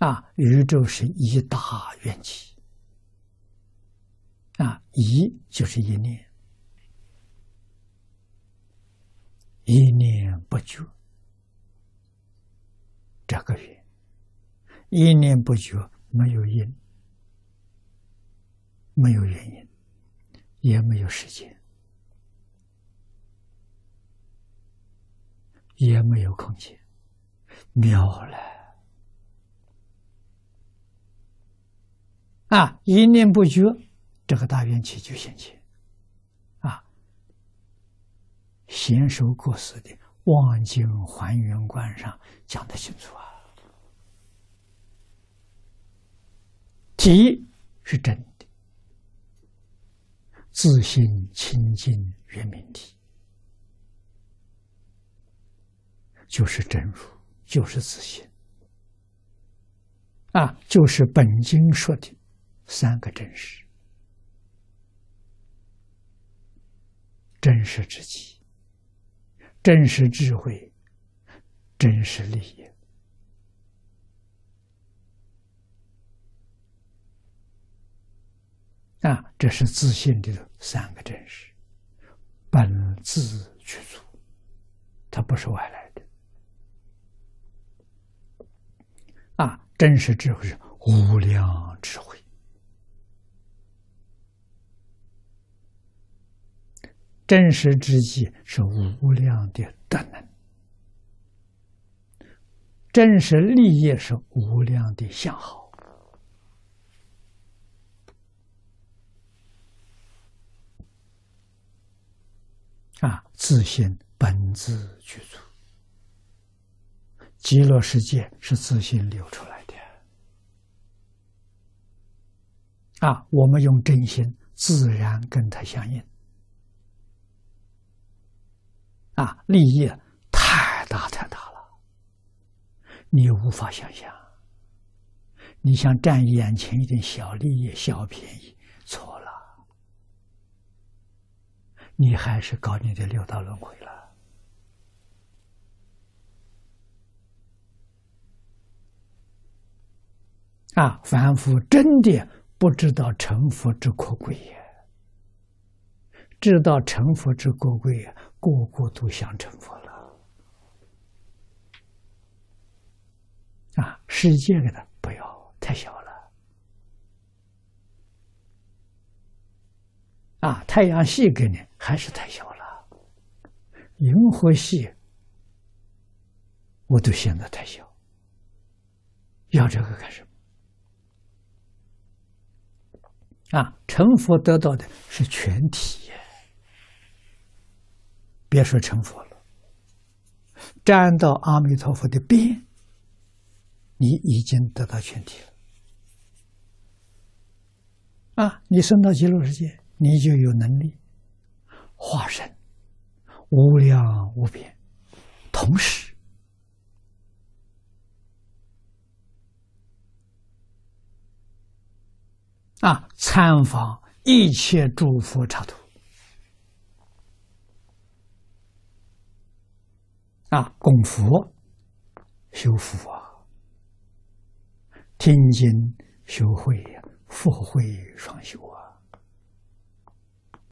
啊，宇宙是一大缘起，啊，一就是一念，一念不绝，这个缘，一念不绝，没有因，没有原因，也没有时间，也没有空间，妙了。啊，一念不绝，这个大愿起就现前。啊，贤首过世的《望经还原观》上讲的清楚啊，体是真的，自信清净圆明体，就是真如，就是自信。啊，就是本经说的。三个真实：真实之极、真实智慧、真实利益。啊，这是自信的三个真实，本自具足，它不是外来的。啊，真实智慧是无量智慧。真实之际是无量的德能，真实利益是无量的相好啊！自信本自具足，极乐世界是自信流出来的啊！我们用真心，自然跟它相应。啊，利益太大太大了，你无法想象。你想占眼前一点小利益、小便宜，错了，你还是搞你的六道轮回了。啊，凡夫真的不知道成佛之可贵也，知道成佛之可贵呀。个个都想成佛了啊！世界给他不要太小了啊！太阳系给你还是太小了，银河系我都嫌得太小，要这个干什么？啊！成佛得到的是全体。别说成佛了，沾到阿弥陀佛的边，你已经得到全体了。啊，你升到极乐世界，你就有能力化身无量无边，同时啊参访一切诸佛刹土。啊，供佛、修福啊，听经、修慧呀，佛慧双修啊。